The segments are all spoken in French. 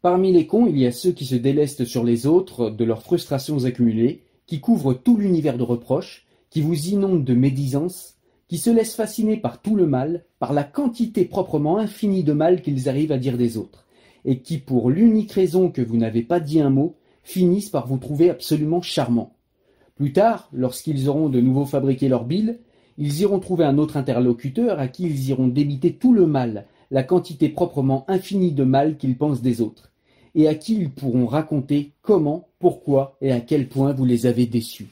Parmi les cons, il y a ceux qui se délestent sur les autres de leurs frustrations accumulées, qui couvrent tout l'univers de reproches, qui vous inondent de médisance, qui se laissent fasciner par tout le mal, par la quantité proprement infinie de mal qu'ils arrivent à dire des autres, et qui, pour l'unique raison que vous n'avez pas dit un mot, finissent par vous trouver absolument charmant. Plus tard, lorsqu'ils auront de nouveau fabriqué leur bile, ils iront trouver un autre interlocuteur à qui ils iront débiter tout le mal, la quantité proprement infinie de mal qu'ils pensent des autres, et à qui ils pourront raconter comment, pourquoi et à quel point vous les avez déçus.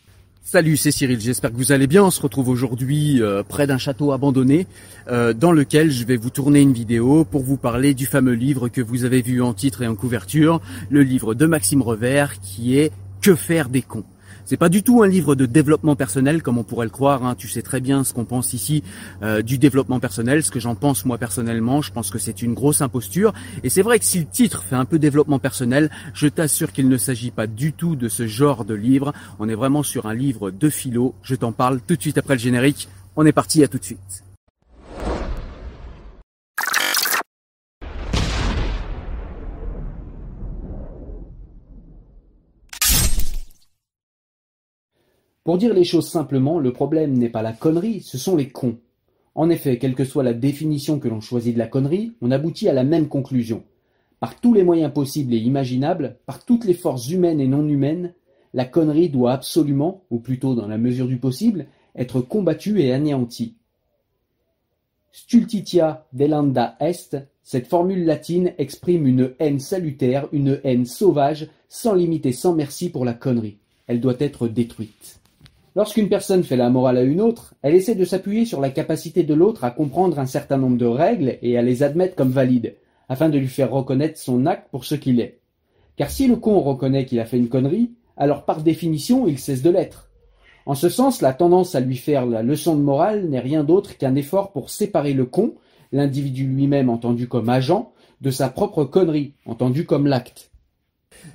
Salut, c'est Cyril, j'espère que vous allez bien. On se retrouve aujourd'hui euh, près d'un château abandonné euh, dans lequel je vais vous tourner une vidéo pour vous parler du fameux livre que vous avez vu en titre et en couverture, le livre de Maxime Revers qui est Que faire des cons. C'est pas du tout un livre de développement personnel comme on pourrait le croire. Hein. Tu sais très bien ce qu'on pense ici euh, du développement personnel, ce que j'en pense moi personnellement. Je pense que c'est une grosse imposture. Et c'est vrai que si le titre fait un peu développement personnel, je t'assure qu'il ne s'agit pas du tout de ce genre de livre. On est vraiment sur un livre de philo. Je t'en parle tout de suite après le générique. On est parti, à tout de suite. Pour dire les choses simplement, le problème n'est pas la connerie, ce sont les cons. En effet, quelle que soit la définition que l'on choisit de la connerie, on aboutit à la même conclusion. Par tous les moyens possibles et imaginables, par toutes les forces humaines et non humaines, la connerie doit absolument, ou plutôt dans la mesure du possible, être combattue et anéantie. Stultitia delanda est, cette formule latine exprime une haine salutaire, une haine sauvage, sans limite et sans merci pour la connerie. Elle doit être détruite. Lorsqu'une personne fait la morale à une autre, elle essaie de s'appuyer sur la capacité de l'autre à comprendre un certain nombre de règles et à les admettre comme valides, afin de lui faire reconnaître son acte pour ce qu'il est. Car si le con reconnaît qu'il a fait une connerie, alors par définition il cesse de l'être. En ce sens, la tendance à lui faire la leçon de morale n'est rien d'autre qu'un effort pour séparer le con, l'individu lui-même entendu comme agent, de sa propre connerie, entendu comme l'acte.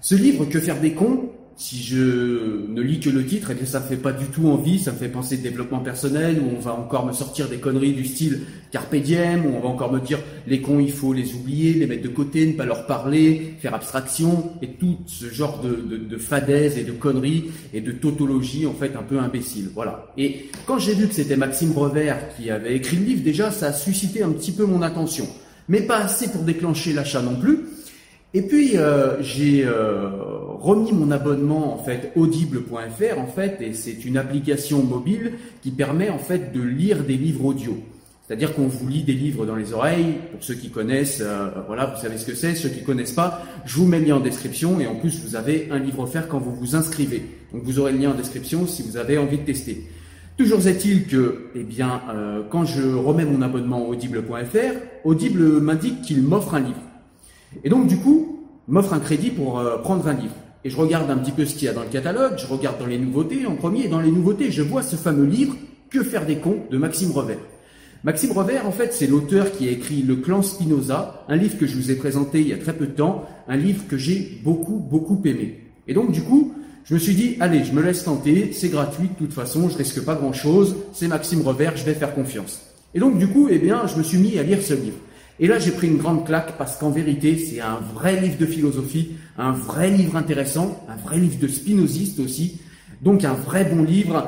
Ce livre, Que faire des cons, si je ne lis que le titre, eh bien ça me fait pas du tout envie, ça me fait penser développement personnel, où on va encore me sortir des conneries du style carpe diem, où on va encore me dire les cons il faut les oublier, les mettre de côté, ne pas leur parler, faire abstraction, et tout ce genre de, de, de fadaises et de conneries et de tautologie en fait un peu imbécile. Voilà. Et quand j'ai vu que c'était Maxime Revers qui avait écrit le livre, déjà ça a suscité un petit peu mon attention, mais pas assez pour déclencher l'achat non plus. Et puis euh, j'ai euh, remis mon abonnement en fait audible.fr en fait et c'est une application mobile qui permet en fait de lire des livres audio. C'est-à-dire qu'on vous lit des livres dans les oreilles. Pour ceux qui connaissent, euh, voilà, vous savez ce que c'est. Ceux qui connaissent pas, je vous mets le lien en description et en plus vous avez un livre offert quand vous vous inscrivez. Donc vous aurez le lien en description si vous avez envie de tester. Toujours est-il que, eh bien, euh, quand je remets mon abonnement audible.fr, Audible m'indique qu'il m'offre un livre. Et donc, du coup, m'offre un crédit pour euh, prendre un livre. Et je regarde un petit peu ce qu'il y a dans le catalogue, je regarde dans les nouveautés en premier, et dans les nouveautés, je vois ce fameux livre Que faire des cons de Maxime Revers. Maxime Revers, en fait, c'est l'auteur qui a écrit Le clan Spinoza, un livre que je vous ai présenté il y a très peu de temps, un livre que j'ai beaucoup, beaucoup aimé. Et donc, du coup, je me suis dit, allez, je me laisse tenter, c'est gratuit de toute façon, je risque pas grand chose, c'est Maxime Revers, je vais faire confiance. Et donc, du coup, eh bien, je me suis mis à lire ce livre. Et là, j'ai pris une grande claque parce qu'en vérité, c'est un vrai livre de philosophie, un vrai livre intéressant, un vrai livre de spinoziste aussi. Donc un vrai bon livre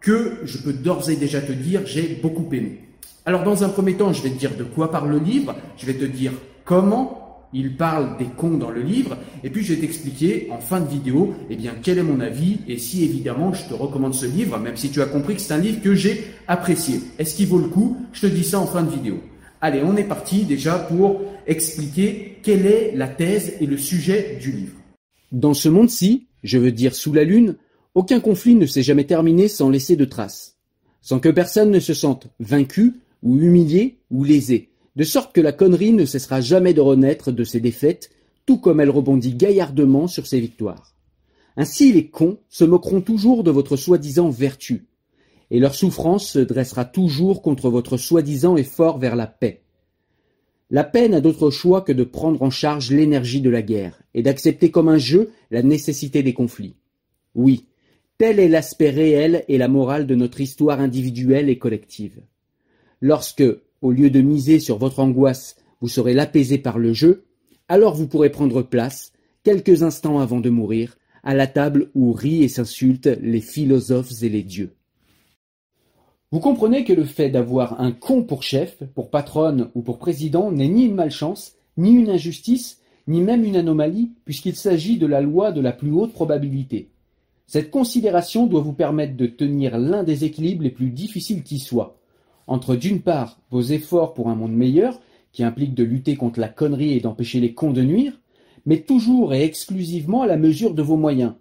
que je peux d'ores et déjà te dire, j'ai beaucoup aimé. Alors dans un premier temps, je vais te dire de quoi parle le livre, je vais te dire comment il parle des cons dans le livre, et puis je vais t'expliquer en fin de vidéo, eh bien, quel est mon avis, et si évidemment je te recommande ce livre, même si tu as compris que c'est un livre que j'ai apprécié. Est-ce qu'il vaut le coup? Je te dis ça en fin de vidéo. Allez, on est parti déjà pour expliquer quelle est la thèse et le sujet du livre. Dans ce monde-ci, je veux dire sous la Lune, aucun conflit ne s'est jamais terminé sans laisser de traces, sans que personne ne se sente vaincu ou humilié ou lésé de sorte que la connerie ne cessera jamais de renaître de ses défaites, tout comme elle rebondit gaillardement sur ses victoires. Ainsi les cons se moqueront toujours de votre soi-disant vertu, et leur souffrance se dressera toujours contre votre soi-disant effort vers la paix. La paix n'a d'autre choix que de prendre en charge l'énergie de la guerre, et d'accepter comme un jeu la nécessité des conflits. Oui, tel est l'aspect réel et la morale de notre histoire individuelle et collective. Lorsque, au lieu de miser sur votre angoisse, vous serez l'apaiser par le jeu, alors vous pourrez prendre place, quelques instants avant de mourir, à la table où rient et s'insultent les philosophes et les dieux. Vous comprenez que le fait d'avoir un con pour chef, pour patronne ou pour président n'est ni une malchance, ni une injustice, ni même une anomalie, puisqu'il s'agit de la loi de la plus haute probabilité. Cette considération doit vous permettre de tenir l'un des équilibres les plus difficiles qui soient, entre d'une part vos efforts pour un monde meilleur, qui implique de lutter contre la connerie et d'empêcher les cons de nuire, mais toujours et exclusivement à la mesure de vos moyens,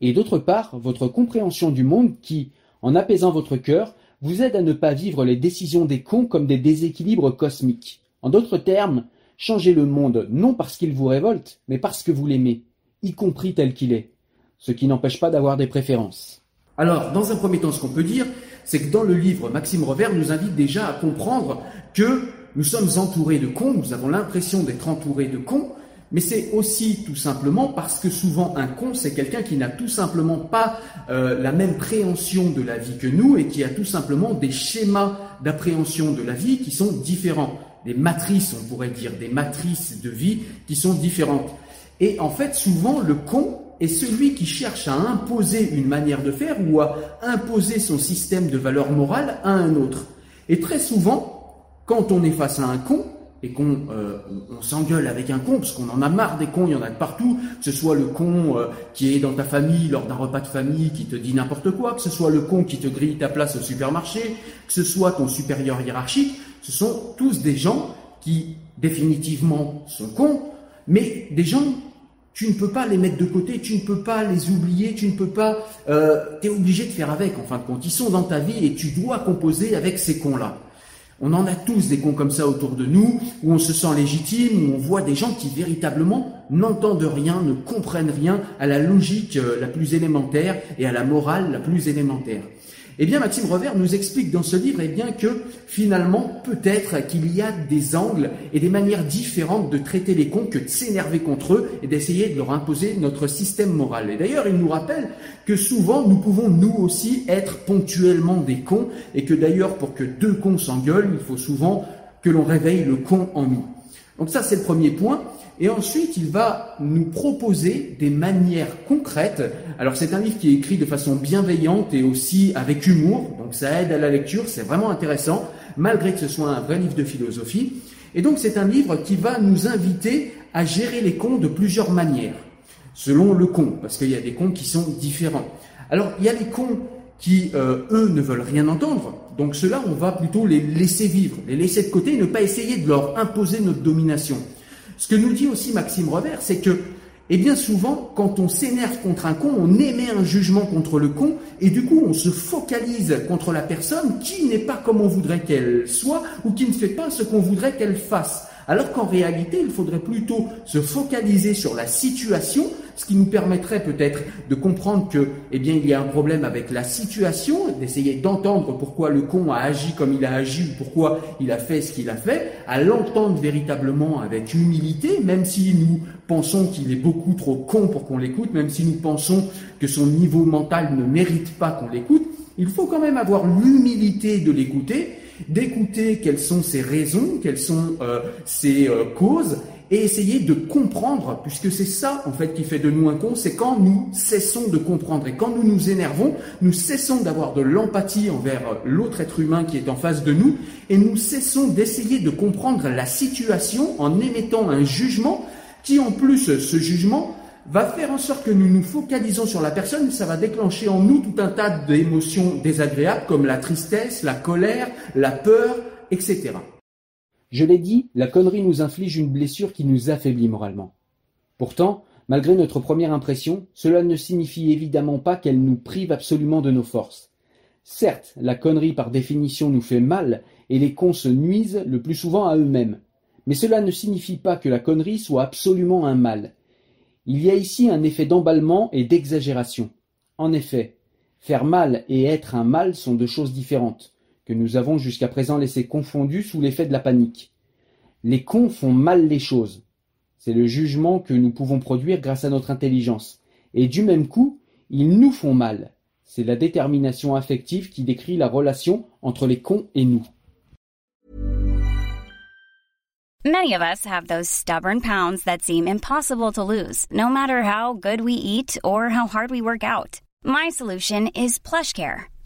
et d'autre part votre compréhension du monde qui, en apaisant votre cœur, vous aide à ne pas vivre les décisions des cons comme des déséquilibres cosmiques. En d'autres termes, changez le monde non parce qu'il vous révolte, mais parce que vous l'aimez, y compris tel qu'il est, ce qui n'empêche pas d'avoir des préférences. Alors, dans un premier temps, ce qu'on peut dire, c'est que dans le livre, Maxime Revers nous invite déjà à comprendre que nous sommes entourés de cons, nous avons l'impression d'être entourés de cons, mais c'est aussi tout simplement parce que souvent un con, c'est quelqu'un qui n'a tout simplement pas euh, la même préhension de la vie que nous et qui a tout simplement des schémas d'appréhension de la vie qui sont différents. Des matrices, on pourrait dire, des matrices de vie qui sont différentes. Et en fait, souvent, le con, est celui qui cherche à imposer une manière de faire ou à imposer son système de valeurs morales à un autre. Et très souvent, quand on est face à un con, et qu'on euh, on, s'engueule avec un con, parce qu'on en a marre des cons, il y en a de partout, que ce soit le con euh, qui est dans ta famille lors d'un repas de famille qui te dit n'importe quoi, que ce soit le con qui te grille ta place au supermarché, que ce soit ton supérieur hiérarchique, ce sont tous des gens qui définitivement sont cons, mais des gens tu ne peux pas les mettre de côté, tu ne peux pas les oublier, tu ne peux pas... Euh, tu es obligé de faire avec, en fin de compte. Ils sont dans ta vie et tu dois composer avec ces cons-là. On en a tous des cons comme ça autour de nous, où on se sent légitime, où on voit des gens qui véritablement n'entendent rien, ne comprennent rien à la logique euh, la plus élémentaire et à la morale la plus élémentaire. Eh bien, Maxime Revers nous explique dans ce livre, eh bien, que finalement, peut-être qu'il y a des angles et des manières différentes de traiter les cons que de s'énerver contre eux et d'essayer de leur imposer notre système moral. Et d'ailleurs, il nous rappelle que souvent, nous pouvons nous aussi être ponctuellement des cons et que d'ailleurs, pour que deux cons s'engueulent, il faut souvent que l'on réveille le con en nous. Donc ça, c'est le premier point. Et ensuite, il va nous proposer des manières concrètes. Alors, c'est un livre qui est écrit de façon bienveillante et aussi avec humour. Donc, ça aide à la lecture. C'est vraiment intéressant, malgré que ce soit un vrai livre de philosophie. Et donc, c'est un livre qui va nous inviter à gérer les cons de plusieurs manières, selon le con, parce qu'il y a des cons qui sont différents. Alors, il y a les cons qui, euh, eux, ne veulent rien entendre. Donc, ceux-là, on va plutôt les laisser vivre, les laisser de côté ne pas essayer de leur imposer notre domination. Ce que nous dit aussi Maxime Revers, c'est que, eh bien souvent, quand on s'énerve contre un con, on émet un jugement contre le con, et du coup, on se focalise contre la personne qui n'est pas comme on voudrait qu'elle soit, ou qui ne fait pas ce qu'on voudrait qu'elle fasse. Alors qu'en réalité, il faudrait plutôt se focaliser sur la situation, ce qui nous permettrait peut-être de comprendre que, eh bien, il y a un problème avec la situation, d'essayer d'entendre pourquoi le con a agi comme il a agi ou pourquoi il a fait ce qu'il a fait, à l'entendre véritablement avec humilité, même si nous pensons qu'il est beaucoup trop con pour qu'on l'écoute, même si nous pensons que son niveau mental ne mérite pas qu'on l'écoute, il faut quand même avoir l'humilité de l'écouter d'écouter quelles sont ses raisons, quelles sont euh, ses euh, causes, et essayer de comprendre, puisque c'est ça en fait qui fait de nous un con, c'est quand nous cessons de comprendre et quand nous nous énervons, nous cessons d'avoir de l'empathie envers l'autre être humain qui est en face de nous, et nous cessons d'essayer de comprendre la situation en émettant un jugement qui en plus ce jugement va faire en sorte que nous nous focalisons sur la personne, ça va déclencher en nous tout un tas d'émotions désagréables comme la tristesse, la colère, la peur, etc. Je l'ai dit, la connerie nous inflige une blessure qui nous affaiblit moralement. Pourtant, malgré notre première impression, cela ne signifie évidemment pas qu'elle nous prive absolument de nos forces. Certes, la connerie par définition nous fait mal, et les cons se nuisent le plus souvent à eux-mêmes. Mais cela ne signifie pas que la connerie soit absolument un mal. Il y a ici un effet d'emballement et d'exagération. En effet, faire mal et être un mal sont deux choses différentes, que nous avons jusqu'à présent laissées confondues sous l'effet de la panique. Les cons font mal les choses. C'est le jugement que nous pouvons produire grâce à notre intelligence. Et du même coup, ils nous font mal. C'est la détermination affective qui décrit la relation entre les cons et nous. Many of us have those stubborn pounds that seem impossible to lose, no matter how good we eat or how hard we work out. My solution is PlushCare.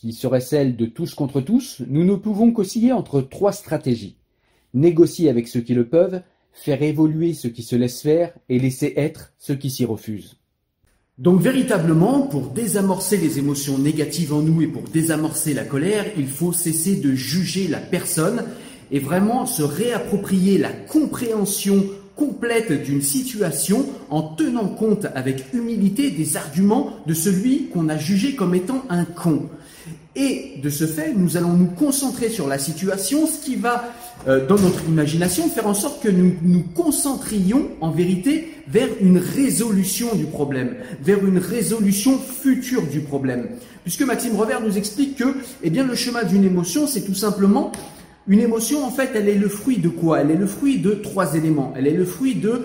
qui serait celle de tous contre tous, nous ne pouvons qu'osciller entre trois stratégies. Négocier avec ceux qui le peuvent, faire évoluer ceux qui se laissent faire et laisser être ceux qui s'y refusent. Donc véritablement, pour désamorcer les émotions négatives en nous et pour désamorcer la colère, il faut cesser de juger la personne et vraiment se réapproprier la compréhension complète d'une situation en tenant compte avec humilité des arguments de celui qu'on a jugé comme étant un con. Et de ce fait, nous allons nous concentrer sur la situation, ce qui va, euh, dans notre imagination, faire en sorte que nous nous concentrions en vérité vers une résolution du problème, vers une résolution future du problème. Puisque Maxime Revers nous explique que, eh bien, le chemin d'une émotion, c'est tout simplement une émotion, en fait, elle est le fruit de quoi? Elle est le fruit de trois éléments. Elle est le fruit de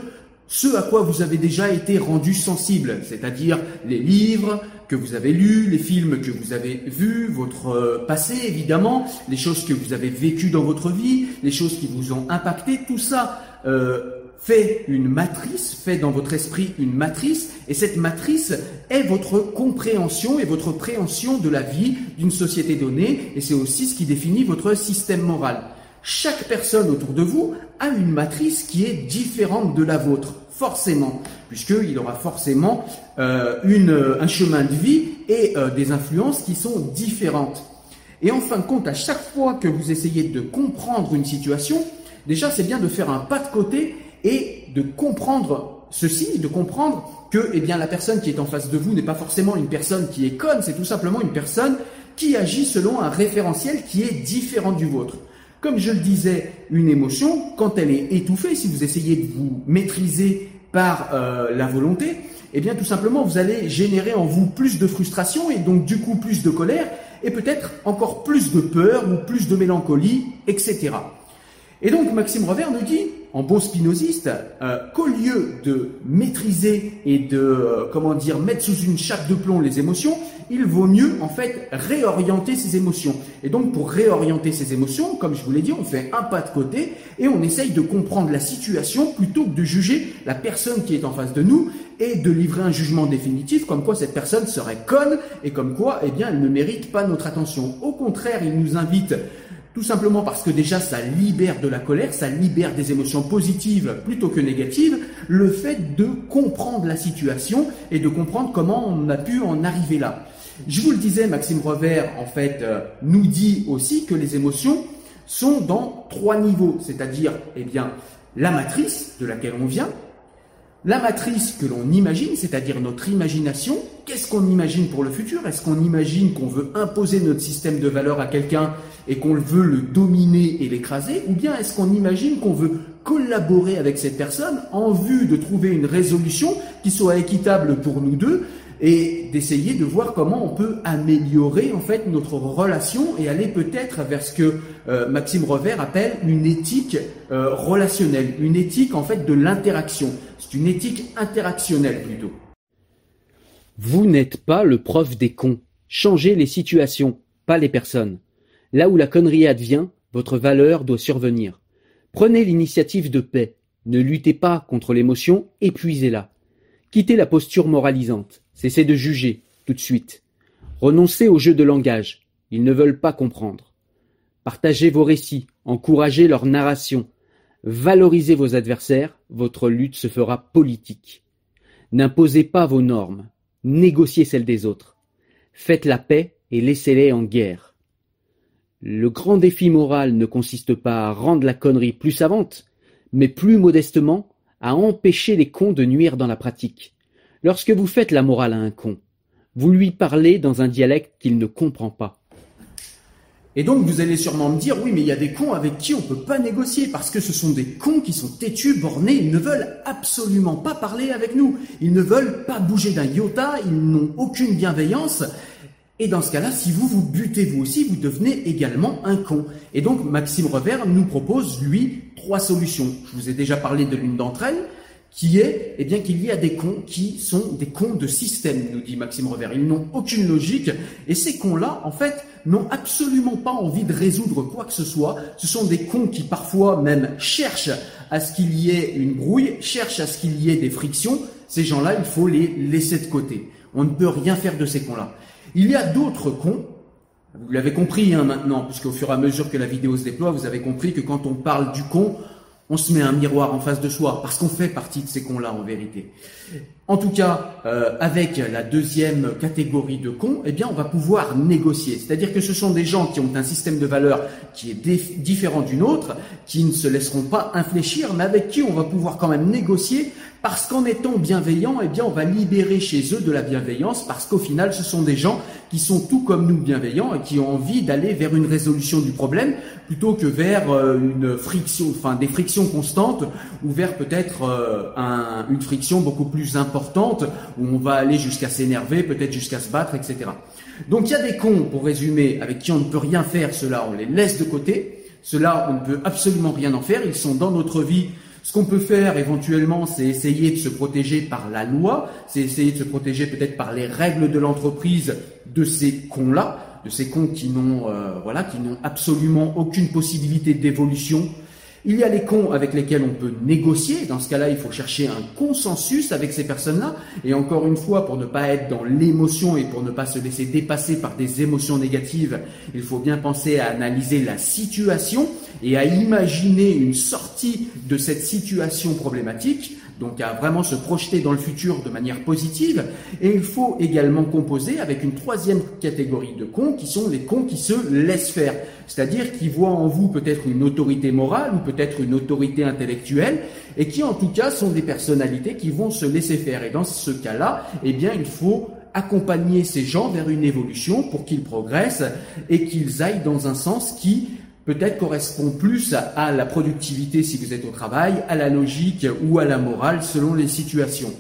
ce à quoi vous avez déjà été rendu sensible, c'est-à-dire les livres que vous avez lus, les films que vous avez vus, votre euh, passé évidemment, les choses que vous avez vécues dans votre vie, les choses qui vous ont impacté, tout ça euh, fait une matrice, fait dans votre esprit une matrice, et cette matrice est votre compréhension et votre préhension de la vie d'une société donnée, et c'est aussi ce qui définit votre système moral. Chaque personne autour de vous a une matrice qui est différente de la vôtre, forcément, puisqu'il aura forcément euh, une, un chemin de vie et euh, des influences qui sont différentes. Et en fin de compte, à chaque fois que vous essayez de comprendre une situation, déjà c'est bien de faire un pas de côté et de comprendre ceci, de comprendre que eh bien, la personne qui est en face de vous n'est pas forcément une personne qui est conne, c'est tout simplement une personne qui agit selon un référentiel qui est différent du vôtre. Comme je le disais, une émotion, quand elle est étouffée, si vous essayez de vous maîtriser par euh, la volonté, eh bien tout simplement vous allez générer en vous plus de frustration et donc du coup plus de colère et peut-être encore plus de peur ou plus de mélancolie, etc. Et donc Maxime Revers nous dit, en bon spinoziste, euh, qu'au lieu de maîtriser et de, euh, comment dire, mettre sous une chape de plomb les émotions, il vaut mieux en fait réorienter ses émotions. Et donc pour réorienter ses émotions, comme je vous l'ai dit, on fait un pas de côté et on essaye de comprendre la situation plutôt que de juger la personne qui est en face de nous et de livrer un jugement définitif comme quoi cette personne serait conne et comme quoi, eh bien, elle ne mérite pas notre attention. Au contraire, il nous invite Tout simplement parce que déjà ça libère de la colère, ça libère des émotions positives plutôt que négatives, le fait de comprendre la situation et de comprendre comment on a pu en arriver là. Je vous le disais, Maxime Revers, en fait, euh, nous dit aussi que les émotions sont dans trois niveaux, c'est-à-dire, eh bien, la matrice de laquelle on vient, la matrice que l'on imagine, c'est-à-dire notre imagination, qu'est-ce qu'on imagine pour le futur? Est-ce qu'on imagine qu'on veut imposer notre système de valeurs à quelqu'un et qu'on veut le dominer et l'écraser? Ou bien est-ce qu'on imagine qu'on veut collaborer avec cette personne en vue de trouver une résolution qui soit équitable pour nous deux et d'essayer de voir comment on peut améliorer en fait notre relation et aller peut-être vers ce que euh, Maxime Revers appelle une éthique euh, relationnelle, une éthique en fait de l'interaction. C'est une éthique interactionnelle plutôt. Vous n'êtes pas le prof des cons. Changez les situations, pas les personnes. Là où la connerie advient, votre valeur doit survenir. Prenez l'initiative de paix. Ne luttez pas contre l'émotion, épuisez-la. Quittez la posture moralisante. Cessez de juger, tout de suite. Renoncez au jeu de langage. Ils ne veulent pas comprendre. Partagez vos récits, encouragez leur narration. Valorisez vos adversaires, votre lutte se fera politique. N'imposez pas vos normes, négociez celles des autres. Faites la paix et laissez-les en guerre. Le grand défi moral ne consiste pas à rendre la connerie plus savante, mais plus modestement à empêcher les cons de nuire dans la pratique. Lorsque vous faites la morale à un con, vous lui parlez dans un dialecte qu'il ne comprend pas. Et donc vous allez sûrement me dire, oui, mais il y a des cons avec qui on ne peut pas négocier, parce que ce sont des cons qui sont têtus, bornés, ils ne veulent absolument pas parler avec nous, ils ne veulent pas bouger d'un iota, ils n'ont aucune bienveillance. Et dans ce cas-là, si vous vous butez vous aussi, vous devenez également un con. Et donc Maxime Revers nous propose, lui, trois solutions. Je vous ai déjà parlé de l'une d'entre elles, qui est eh bien qu'il y a des cons qui sont des cons de système, nous dit Maxime Revers. Ils n'ont aucune logique et ces cons-là, en fait, n'ont absolument pas envie de résoudre quoi que ce soit. Ce sont des cons qui parfois même cherchent à ce qu'il y ait une brouille, cherchent à ce qu'il y ait des frictions. Ces gens-là, il faut les laisser de côté. On ne peut rien faire de ces cons-là. Il y a d'autres cons vous l'avez compris hein, maintenant, puisqu'au fur et à mesure que la vidéo se déploie, vous avez compris que quand on parle du con, on se met un miroir en face de soi, parce qu'on fait partie de ces cons-là en vérité. En tout cas, euh, avec la deuxième catégorie de cons, eh bien, on va pouvoir négocier. C'est-à-dire que ce sont des gens qui ont un système de valeurs qui est différent d'une autre, qui ne se laisseront pas infléchir, mais avec qui on va pouvoir quand même négocier parce qu'en étant bienveillant, eh bien, on va libérer chez eux de la bienveillance parce qu'au final, ce sont des gens qui sont tout comme nous bienveillants et qui ont envie d'aller vers une résolution du problème plutôt que vers euh, une friction, enfin, des frictions constantes ou vers peut-être euh, un, une friction beaucoup plus importante où on va aller jusqu'à s'énerver, peut-être jusqu'à se battre, etc. Donc, il y a des cons, pour résumer, avec qui on ne peut rien faire, cela, on les laisse de côté. Cela, on ne peut absolument rien en faire. Ils sont dans notre vie ce qu'on peut faire éventuellement, c'est essayer de se protéger par la loi, c'est essayer de se protéger peut-être par les règles de l'entreprise de ces cons-là, de ces cons qui n'ont euh, voilà, qui n'ont absolument aucune possibilité d'évolution, il y a les cons avec lesquels on peut négocier. Dans ce cas-là, il faut chercher un consensus avec ces personnes-là. Et encore une fois, pour ne pas être dans l'émotion et pour ne pas se laisser dépasser par des émotions négatives, il faut bien penser à analyser la situation et à imaginer une sortie de cette situation problématique donc à vraiment se projeter dans le futur de manière positive. Et il faut également composer avec une troisième catégorie de cons qui sont les cons qui se laissent faire, c'est-à-dire qui voient en vous peut-être une autorité morale ou peut-être une autorité intellectuelle et qui en tout cas sont des personnalités qui vont se laisser faire. Et dans ce cas-là, eh bien il faut accompagner ces gens vers une évolution pour qu'ils progressent et qu'ils aillent dans un sens qui peut-être correspond plus à, la productivité si vous êtes au travail, à la logique ou à la morale selon les situations.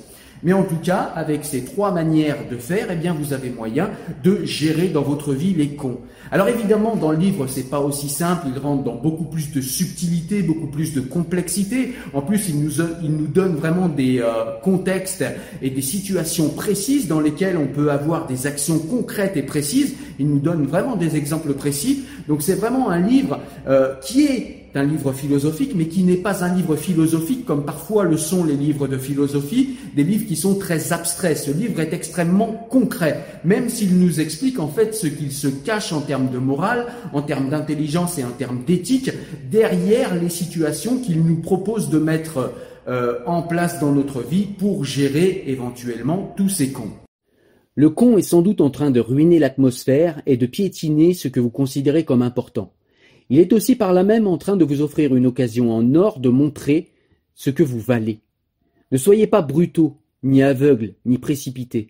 Mais en tout cas, avec ces trois manières de faire, eh bien, vous avez moyen de gérer dans votre vie les cons. Alors évidemment, dans le livre, c'est pas aussi simple. Il rentre dans beaucoup plus de subtilité, beaucoup plus de complexité. En plus, il nous, il nous donne vraiment des euh, contextes et des situations précises dans lesquelles on peut avoir des actions concrètes et précises. Il nous donne vraiment des exemples précis. Donc c'est vraiment un livre euh, qui est un livre philosophique, mais qui n'est pas un livre philosophique comme parfois le sont les livres de philosophie, des livres qui sont très abstraits. Ce livre est extrêmement concret, même s'il nous explique en fait ce qu'il se cache en termes de morale, en termes d'intelligence et en termes d'éthique, derrière les situations qu'il nous propose de mettre euh, en place dans notre vie pour gérer éventuellement tous ces cons. Le con est sans doute en train de ruiner l'atmosphère et de piétiner ce que vous considérez comme important. Il est aussi par là même en train de vous offrir une occasion en or de montrer ce que vous valez. Ne soyez pas brutaux, ni aveugles, ni précipités.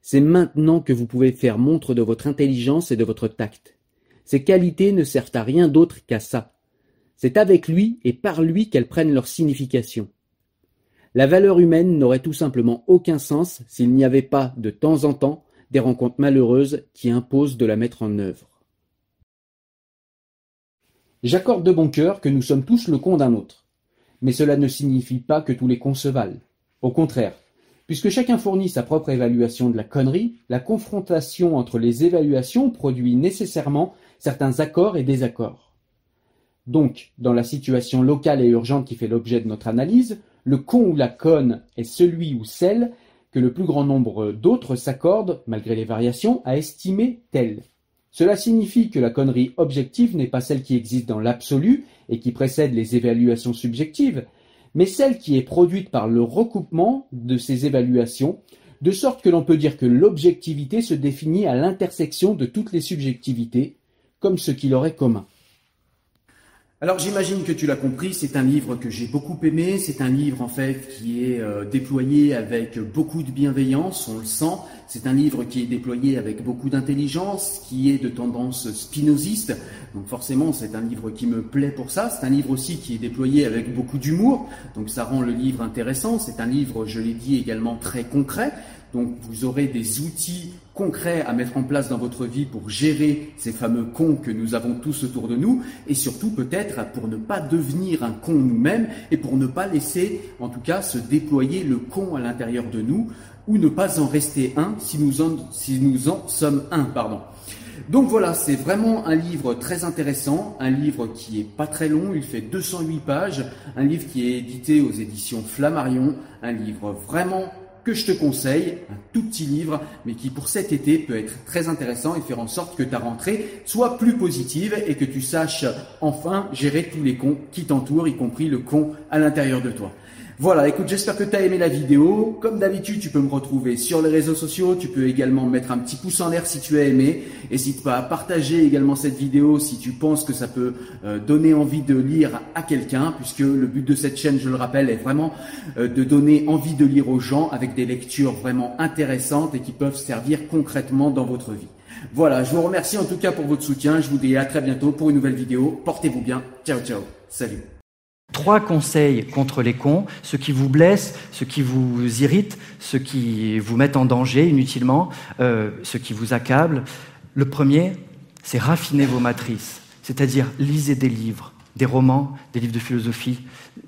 C'est maintenant que vous pouvez faire montre de votre intelligence et de votre tact. Ces qualités ne servent à rien d'autre qu'à ça. C'est avec lui et par lui qu'elles prennent leur signification. La valeur humaine n'aurait tout simplement aucun sens s'il n'y avait pas, de temps en temps, des rencontres malheureuses qui imposent de la mettre en œuvre. J'accorde de bon cœur que nous sommes tous le con d'un autre. Mais cela ne signifie pas que tous les cons se valent. Au contraire, puisque chacun fournit sa propre évaluation de la connerie, la confrontation entre les évaluations produit nécessairement certains accords et désaccords. Donc, dans la situation locale et urgente qui fait l'objet de notre analyse, le con ou la conne est celui ou celle que le plus grand nombre d'autres s'accordent, malgré les variations, à estimer tel. Cela signifie que la connerie objective n'est pas celle qui existe dans l'absolu et qui précède les évaluations subjectives, mais celle qui est produite par le recoupement de ces évaluations, de sorte que l'on peut dire que l'objectivité se définit à l'intersection de toutes les subjectivités, comme ce qui leur est commun. Alors j'imagine que tu l'as compris, c'est un livre que j'ai beaucoup aimé, c'est un livre en fait qui est euh, déployé avec beaucoup de bienveillance, on le sent, c'est un livre qui est déployé avec beaucoup d'intelligence, qui est de tendance spinoziste, donc forcément c'est un livre qui me plaît pour ça, c'est un livre aussi qui est déployé avec beaucoup d'humour, donc ça rend le livre intéressant, c'est un livre, je l'ai dit, également très concret, donc vous aurez des outils concrets à mettre en place dans votre vie pour gérer ces fameux cons que nous avons tous autour de nous et surtout peut-être pour ne pas devenir un con nous-mêmes et pour ne pas laisser en tout cas se déployer le con à l'intérieur de nous ou ne pas en rester un si nous en, si nous en sommes un. Pardon. Donc voilà, c'est vraiment un livre très intéressant, un livre qui est pas très long, il fait 208 pages, un livre qui est édité aux éditions Flammarion, un livre vraiment que je te conseille, un tout petit livre, mais qui pour cet été peut être très intéressant et faire en sorte que ta rentrée soit plus positive et que tu saches enfin gérer tous les cons qui t'entourent, y compris le con à l'intérieur de toi. Voilà, écoute, j'espère que tu as aimé la vidéo. Comme d'habitude, tu peux me retrouver sur les réseaux sociaux. Tu peux également mettre un petit pouce en l'air si tu as aimé. N'hésite pas à partager également cette vidéo si tu penses que ça peut euh, donner envie de lire à quelqu'un, puisque le but de cette chaîne, je le rappelle, est vraiment euh, de donner envie de lire aux gens avec des lectures vraiment intéressantes et qui peuvent servir concrètement dans votre vie. Voilà, je vous remercie en tout cas pour votre soutien. Je vous dis à très bientôt pour une nouvelle vidéo. Portez-vous bien. Ciao, ciao. Salut. Trois conseils contre les cons, ceux qui vous blessent, ceux qui vous irritent, ceux qui vous mettent en danger inutilement, euh, ceux qui vous accablent. Le premier, c'est raffiner vos matrices, c'est-à-dire lisez des livres, des romans, des livres de philosophie,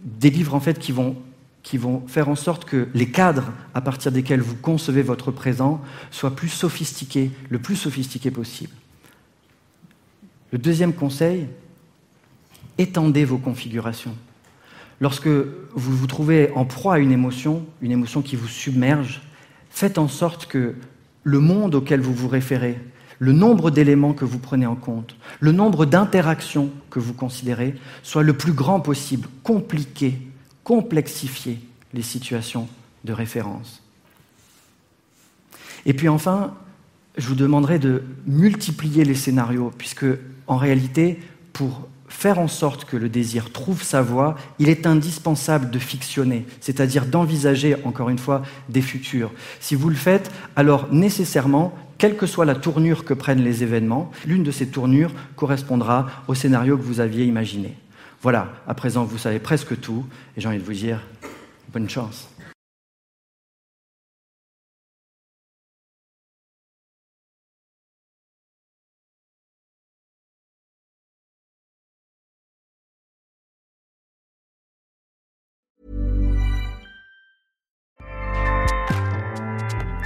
des livres en fait qui vont, qui vont faire en sorte que les cadres à partir desquels vous concevez votre présent soient plus sophistiqués, le plus sophistiqués possible. Le deuxième conseil, étendez vos configurations. Lorsque vous vous trouvez en proie à une émotion, une émotion qui vous submerge, faites en sorte que le monde auquel vous vous référez, le nombre d'éléments que vous prenez en compte, le nombre d'interactions que vous considérez soit le plus grand possible. Compliquez, complexifiez les situations de référence. Et puis enfin, je vous demanderai de multiplier les scénarios, puisque en réalité, pour faire en sorte que le désir trouve sa voie, il est indispensable de fictionner, c'est-à-dire d'envisager, encore une fois, des futurs. Si vous le faites, alors nécessairement, quelle que soit la tournure que prennent les événements, l'une de ces tournures correspondra au scénario que vous aviez imaginé. Voilà, à présent vous savez presque tout, et j'ai envie de vous dire, bonne chance.